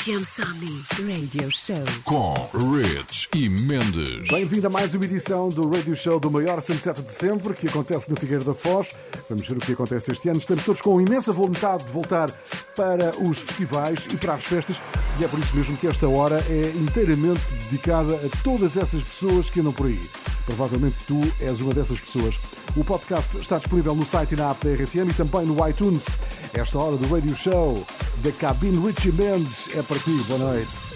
FM Somni Radio Show. Com Rich e Mendes. Bem-vindo a mais uma edição do Radio Show do maior sunset de sempre, que acontece no Figueiro da Foz. Vamos ver o que acontece este ano. Estamos todos com imensa vontade de voltar para os festivais e para as festas, e é por isso mesmo que esta hora é inteiramente dedicada a todas essas pessoas que andam por aí. Provavelmente tu és uma dessas pessoas. O podcast está disponível no site e na app da RFM e também no iTunes. Esta hora do Radio Show da Cabine Richie Mendes é para ti. Boa noite.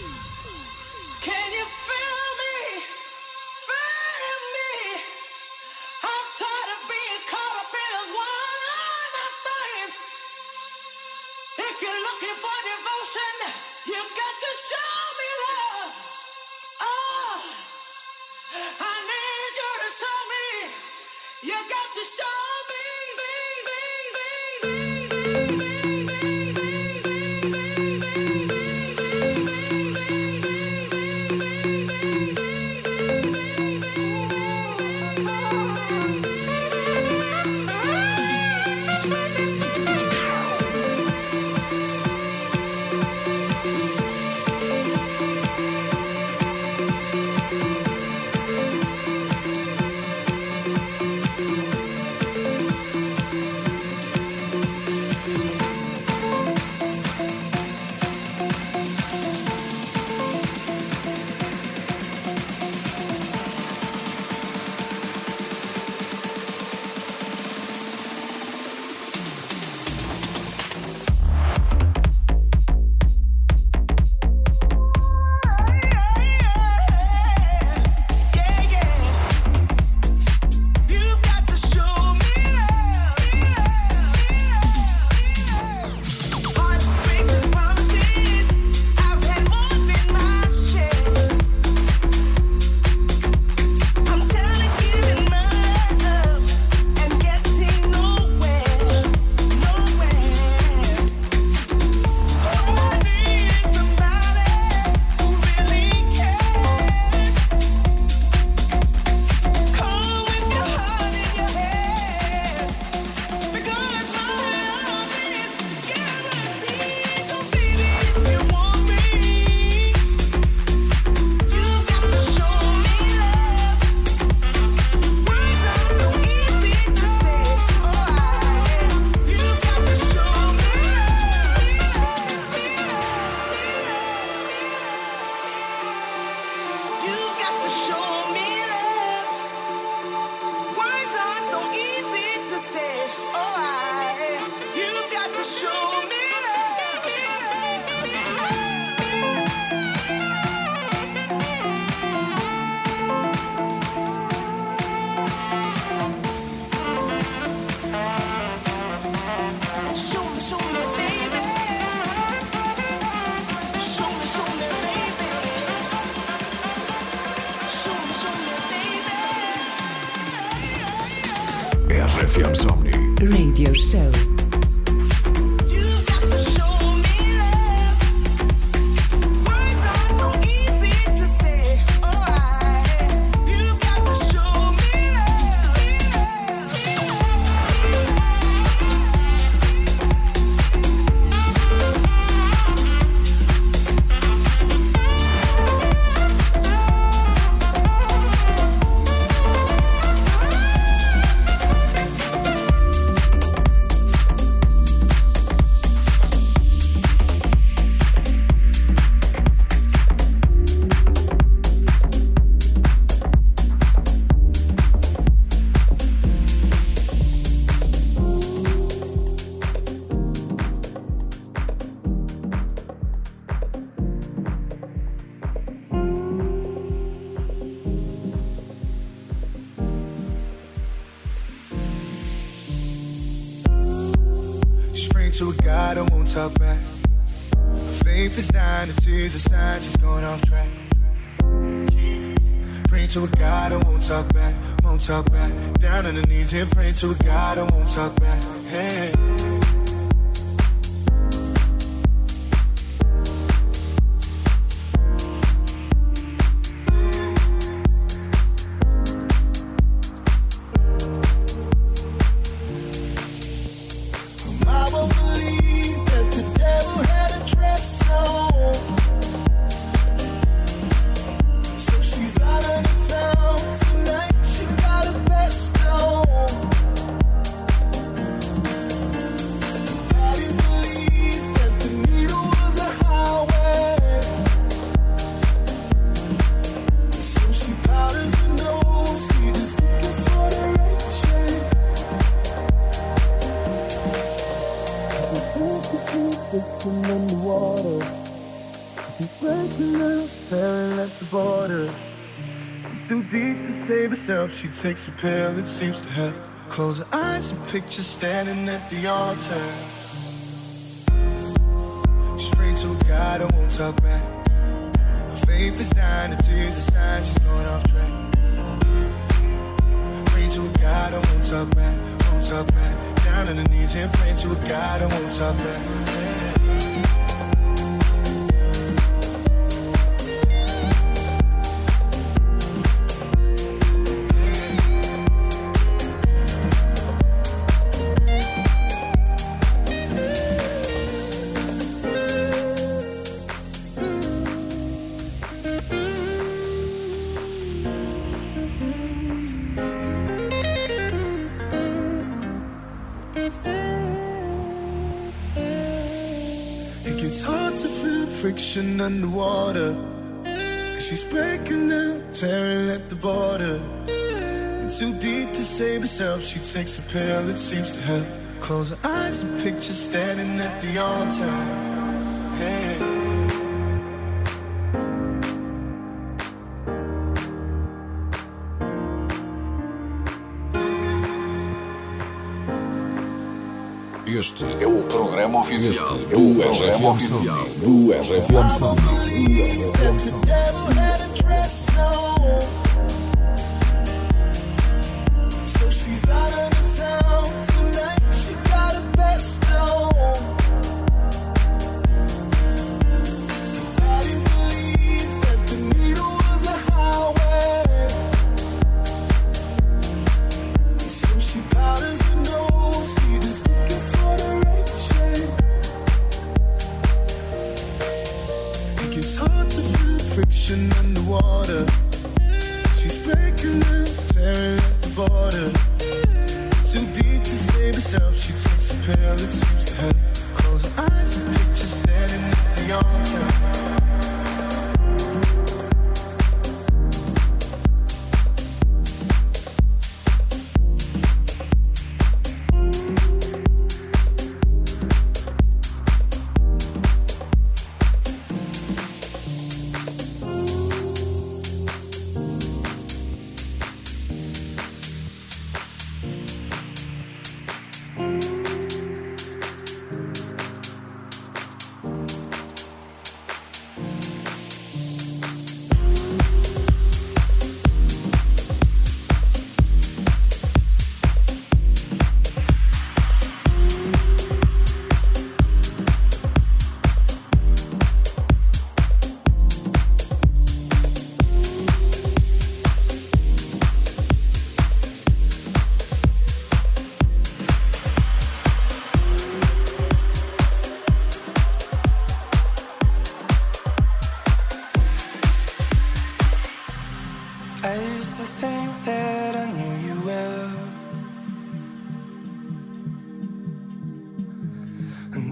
To she takes a pill that seems to help. Close her eyes and picture standing at the altar. She prayed to God and won't talk back. Her faith is dying, the tears are sign she's going off track. Pray to God and won't talk back, won't talk back. Down on the knees and pray to God and won't talk back. Underwater. Cause she's breaking out, tearing at the border. And too deep to save herself, she takes a pill that seems to help. Close her eyes and picture standing at the altar. Hey. Este é o programa oficial do RFM Oficial do RFM believe that the devil had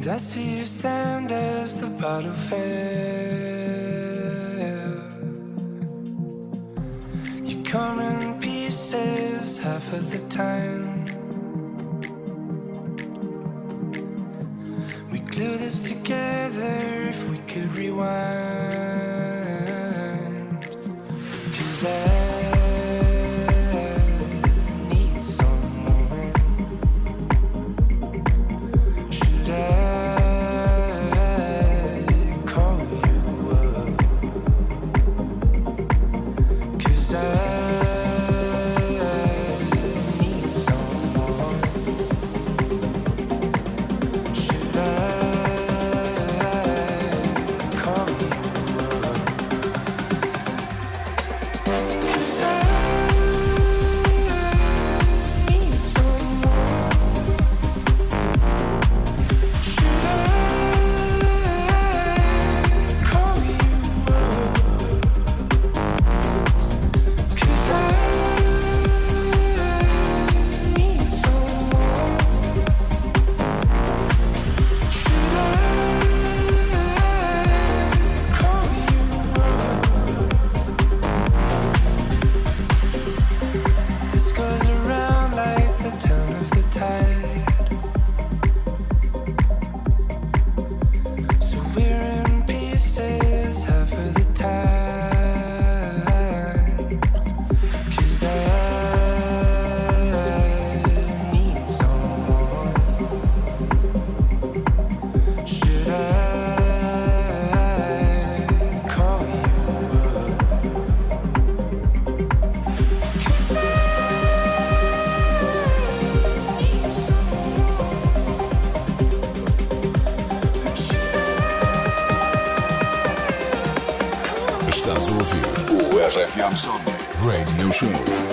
And I see you stand as the battle fell. You come in pieces half of the time. We glue this together if we could rewind. Camp Radio Show.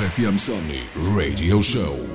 RFM Somni Radio Show.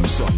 RFM Somnii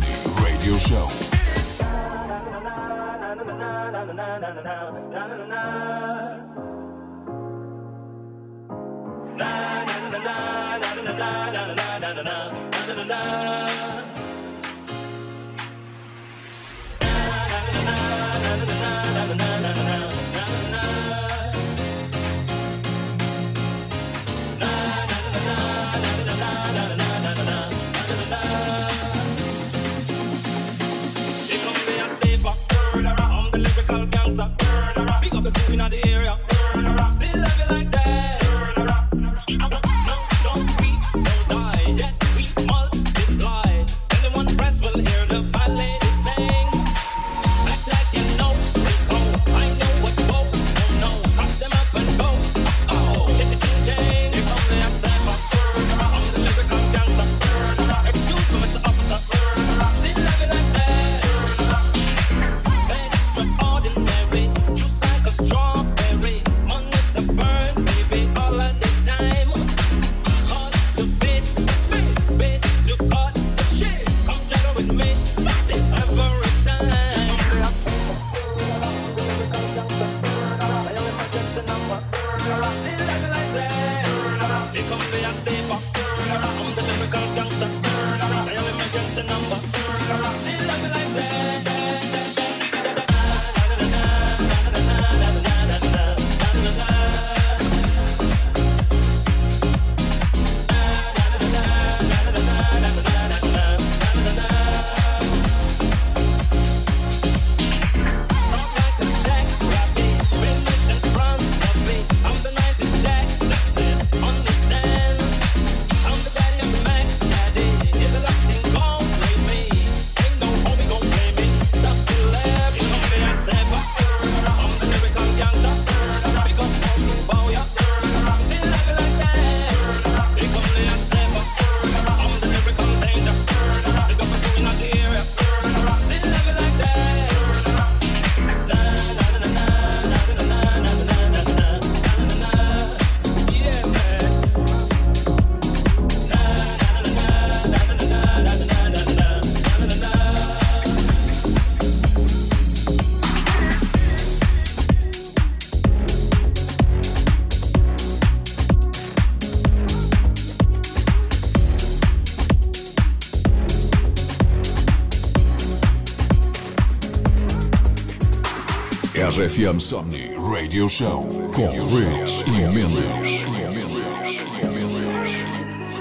FM Somnii Radio Show com Rich e Mendes.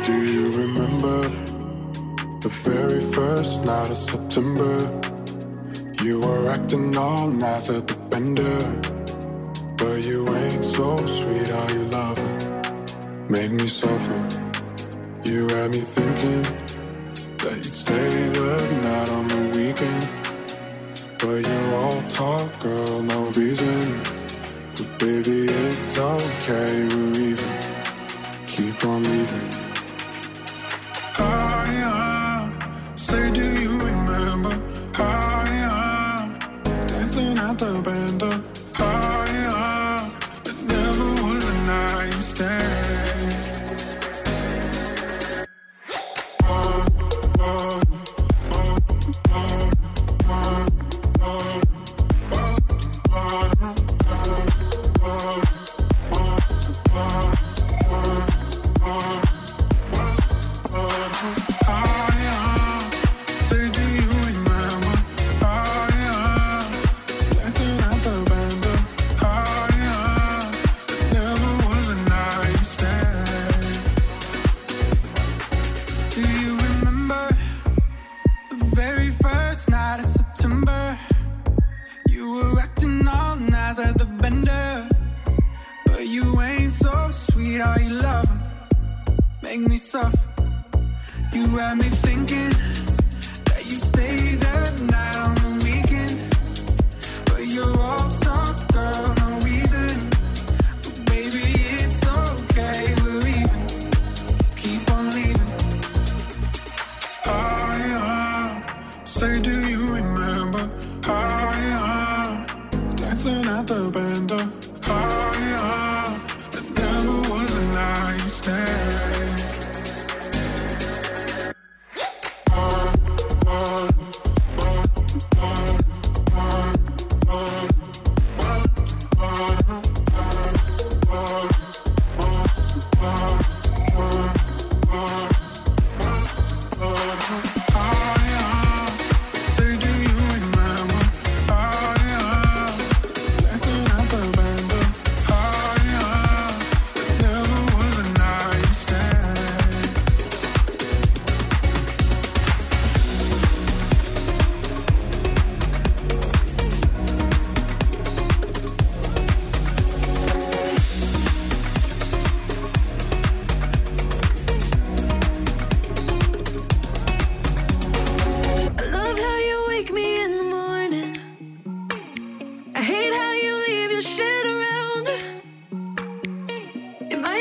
Do you remember the very first night of September? You were acting all nice at the bender, but you ain't so sweet. Are you loving? Made me suffer. You had me thinking.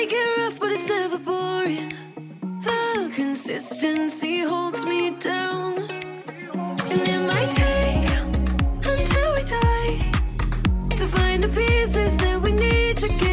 Make it rough, but it's never boring. The consistency holds me down. And it might take until we die to find the pieces that we need to get.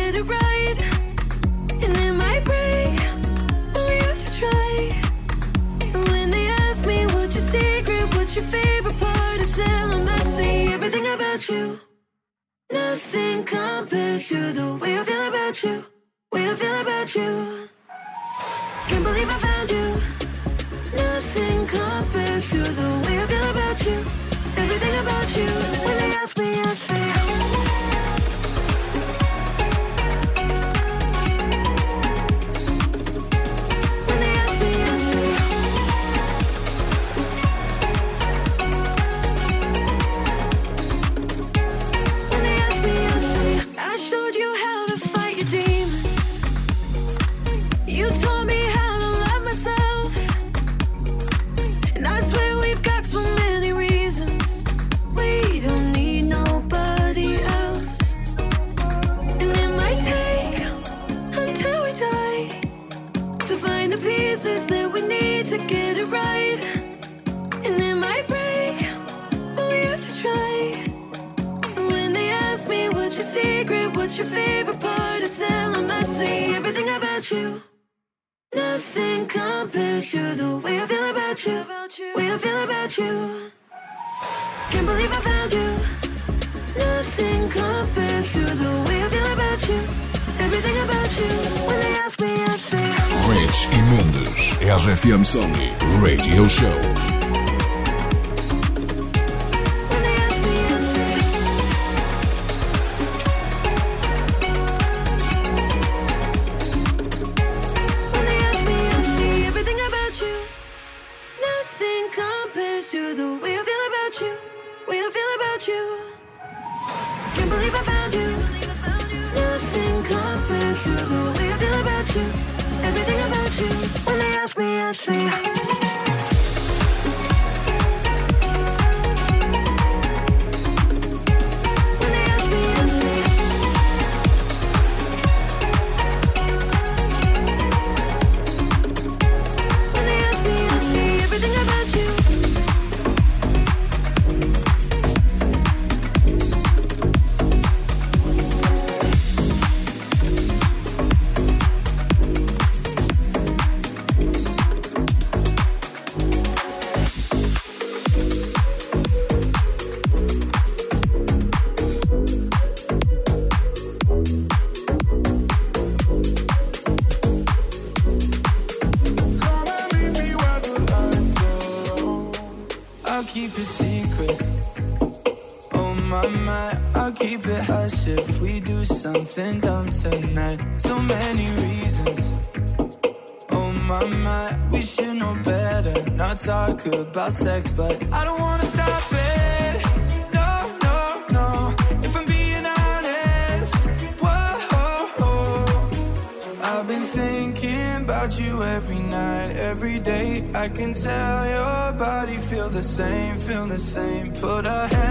and dumb tonight. So many reasons. Oh my my, we should know better. Not talk about sex, but I don't wanna stop it. No, no, no. If I'm being honest. I've been thinking about you every night, every day. I can tell your body feel the same, feel the same. Put a hand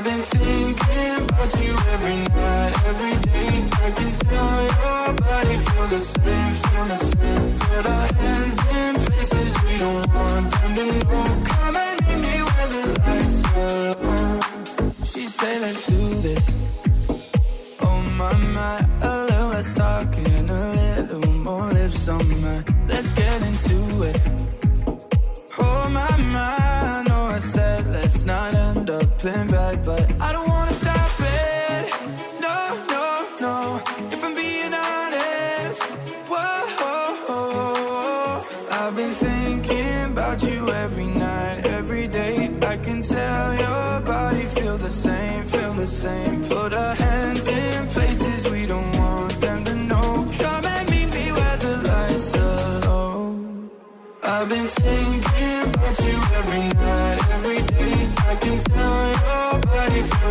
I've been thinking about you every night, every day. I can tell your body feel the same, feel the same. Put our hands in places we don't want them to know. Come and meet me where the lights are low. She said, Let's do this. Oh my my.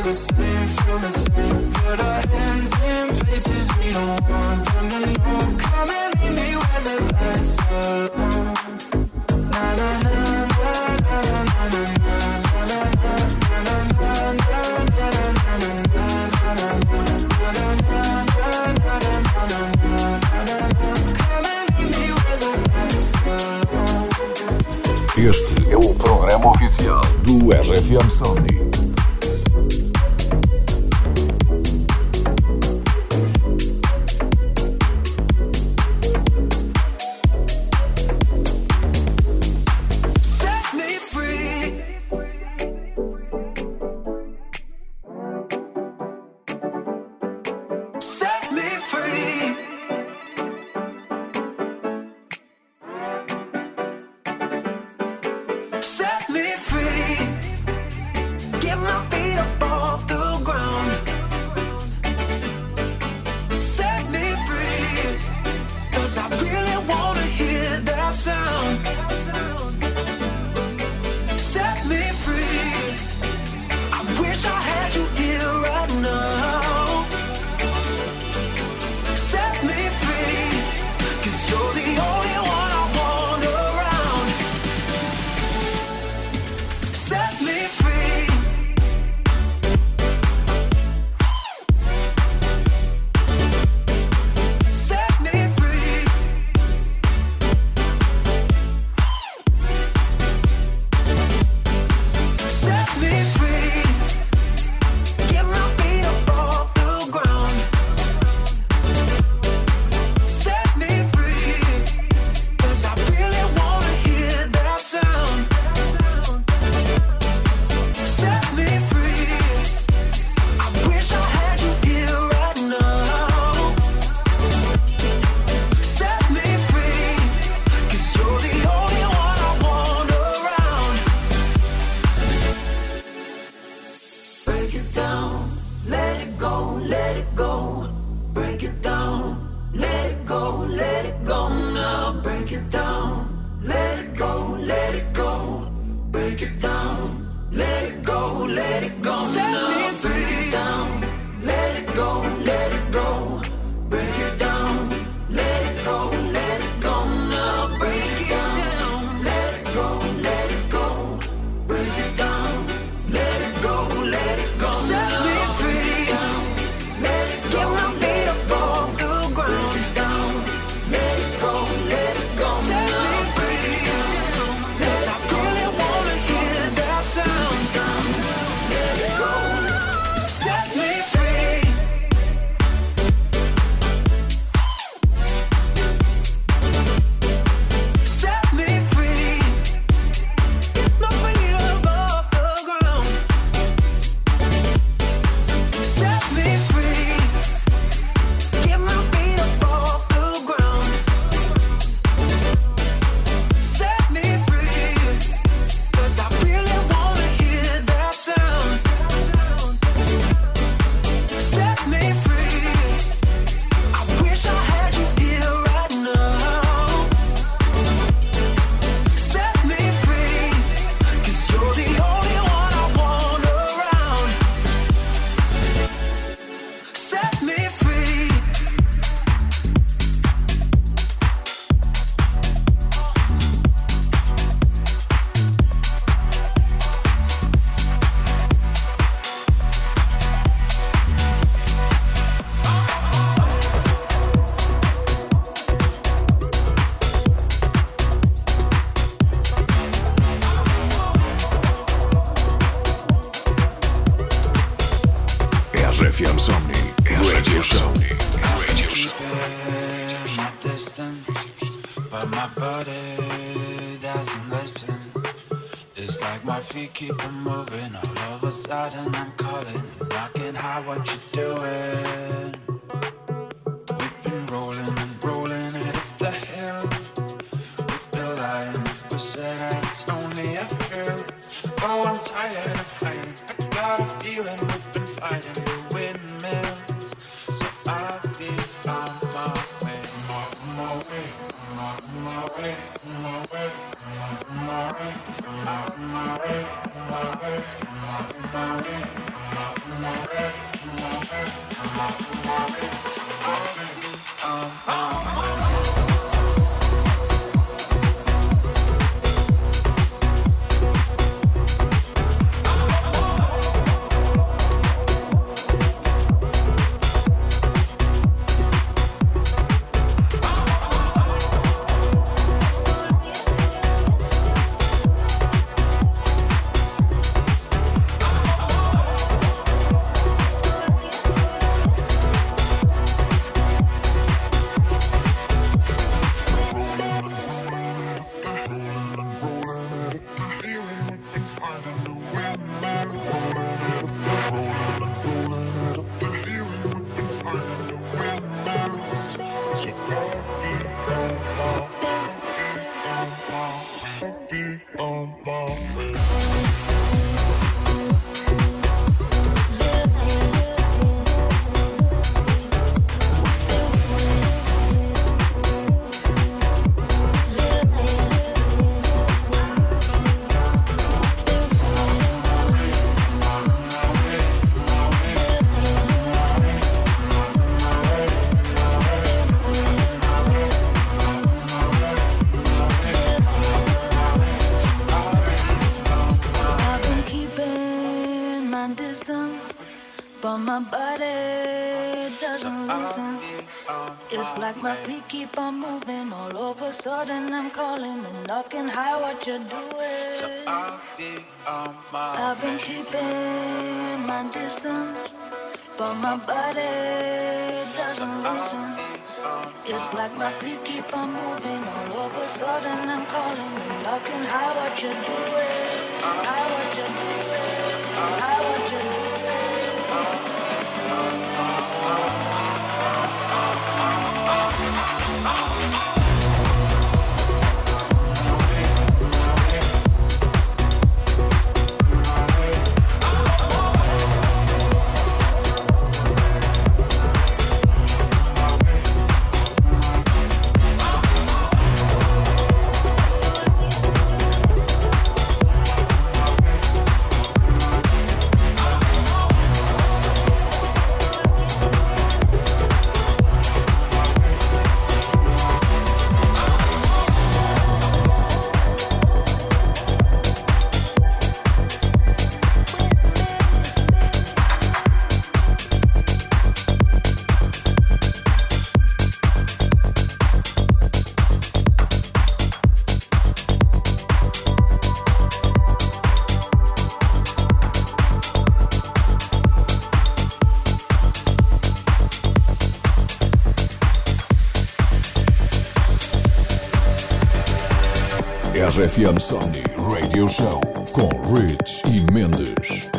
the same, feel the same. Put our hands in places we don't want them to know. Come and meet me where the lights are low. Na na na na na na na na Este é o programa oficial do RFM Sony. But my body doesn't listen. Uh, uh, it's uh, like my feet keep on moving. All of a sudden, I'm calling and knocking. Hi, what you doing? I'll be on my I've been keeping my distance, but my body doesn't listen. It's um, like my feet keep on moving. All of a sudden, I'm calling and knocking. Hi, what you doing? Hi, what you doing? Hi, what you doing? RFM Somni Radio Show com Rich e Mendes.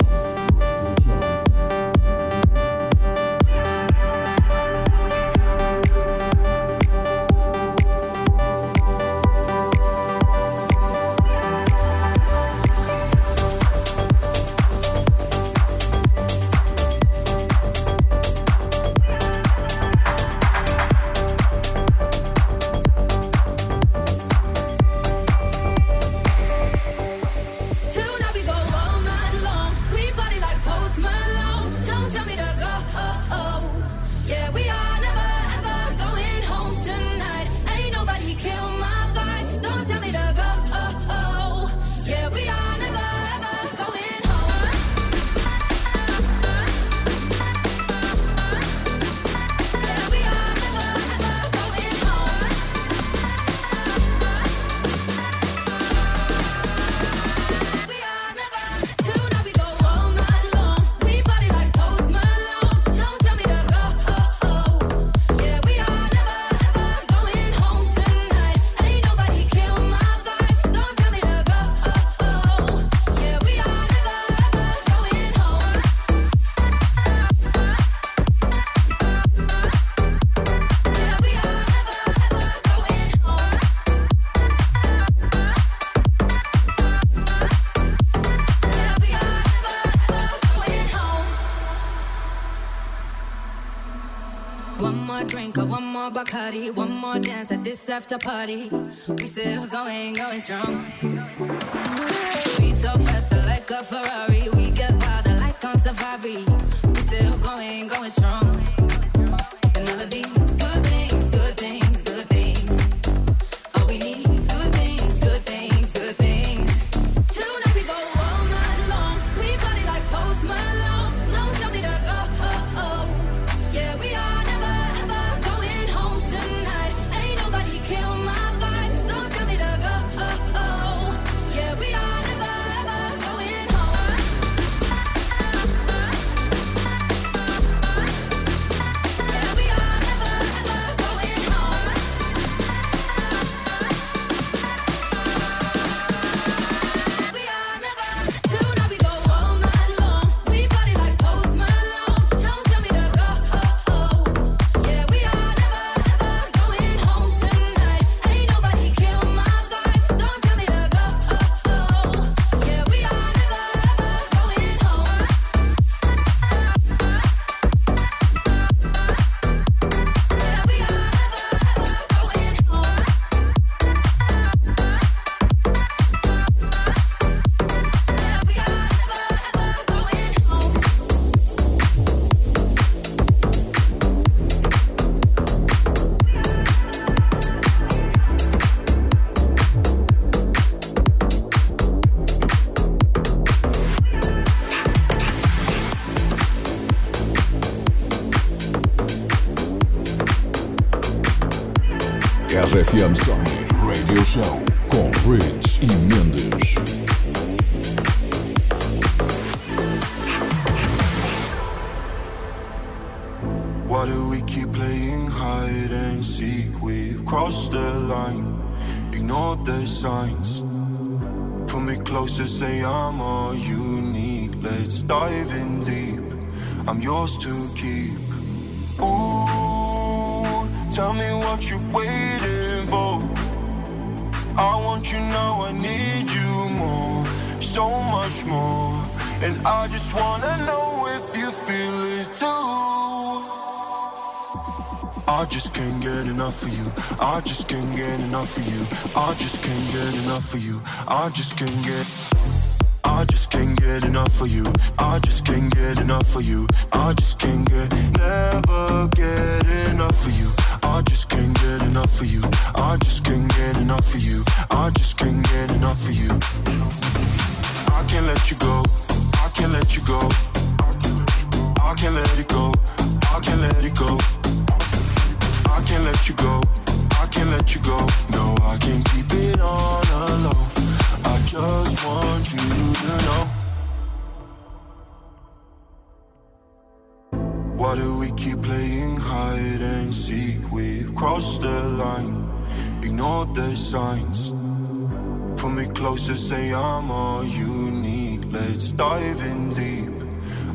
More one more dance at this after party. We still going, going strong. Beat so fast, like a Ferrari. Ignored the signs. Put me closer, say I'm all you need. Let's dive in deep. I'm yours to keep. Ooh, tell me what you're waiting for. I want you now, I need you more, so much more. And I just wanna know if you feel it too. I just can't get enough of you. I just can't get enough of you. I just can't get enough of you. I just can't get. I just can't get enough of you. I just can't get enough of you. I just can't get, never get enough of you. I just can't get enough of you. I just can't get enough of you. I just can't get enough of you. I can't let you go. I can't let you go. I can't let it go. I can't let it go. I can't let you go. I can't let you go. No, I can't keep it on a low. I just want you to know. Why do we keep playing hide and seek? We've crossed the line, ignored the signs. pull me closer, say I'm all you need. Let's dive in deep.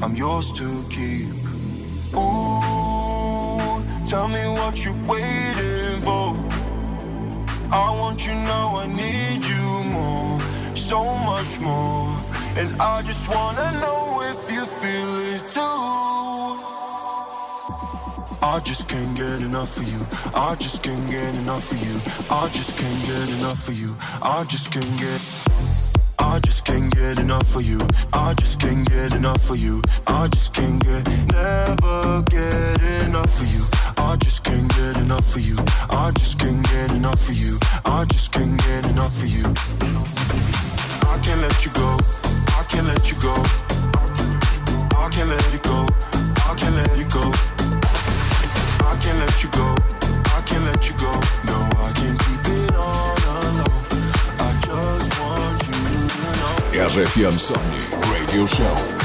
I'm yours to keep. Ooh, tell me what you're waiting for. I want you now, I need you more, so much more. And I just wanna know if you feel it too. I just can't get enough of you. I just can't get enough of you. I just can't get enough of you. I just can't get. I just can't get enough of you. I just can't get enough of you. I just can't get, never get enough of you. I just can't get enough of you. I just can't get enough of you. I just can't get enough of you. I can't let you go. I can't let you go. I can't let it go. I can't let it go. I can't let you go. I can't let you go. No, I can't keep it on alone. I just want you to know. RFM Somnii Radio Show.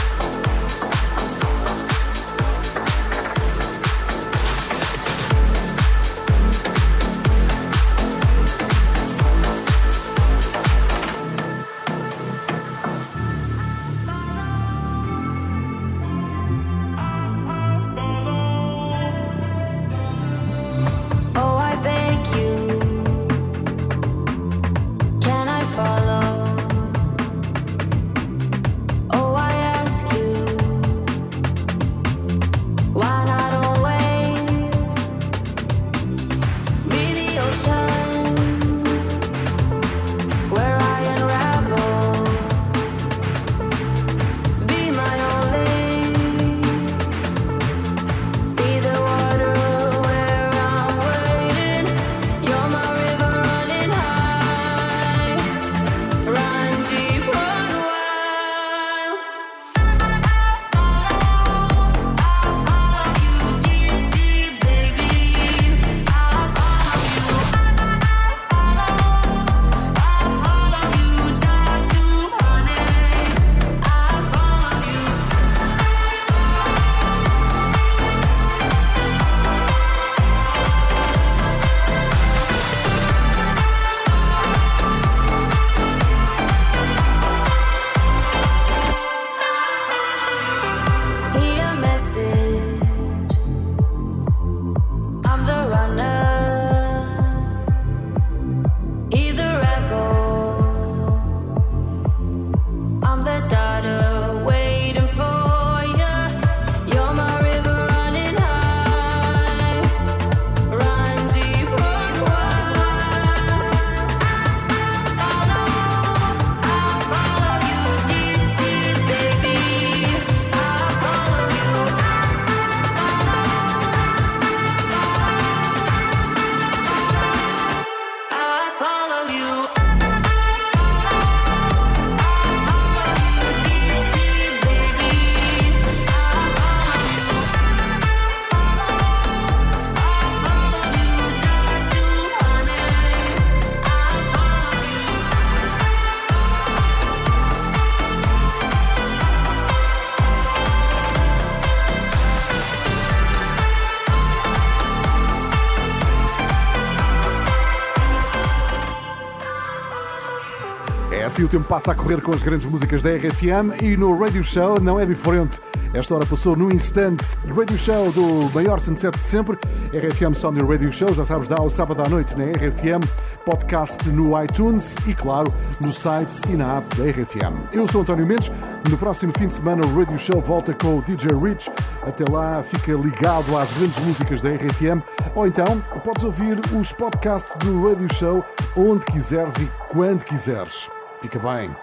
Assim o tempo passa a correr com as grandes músicas da RFM e no Radio Show não é diferente. Esta hora passou num instante. Radio Show do maior sunset de sempre. RFM Sony Radio Show, já sabes, dá ao sábado à noite na RFM. Podcast no iTunes e, claro, no site e na app da RFM. Eu sou António Mendes. No próximo fim de semana o Radio Show volta com o DJ Rich. Até lá, fica ligado às grandes músicas da RFM. Ou então, podes ouvir os podcasts do Radio Show onde quiseres e quando quiseres. Bem.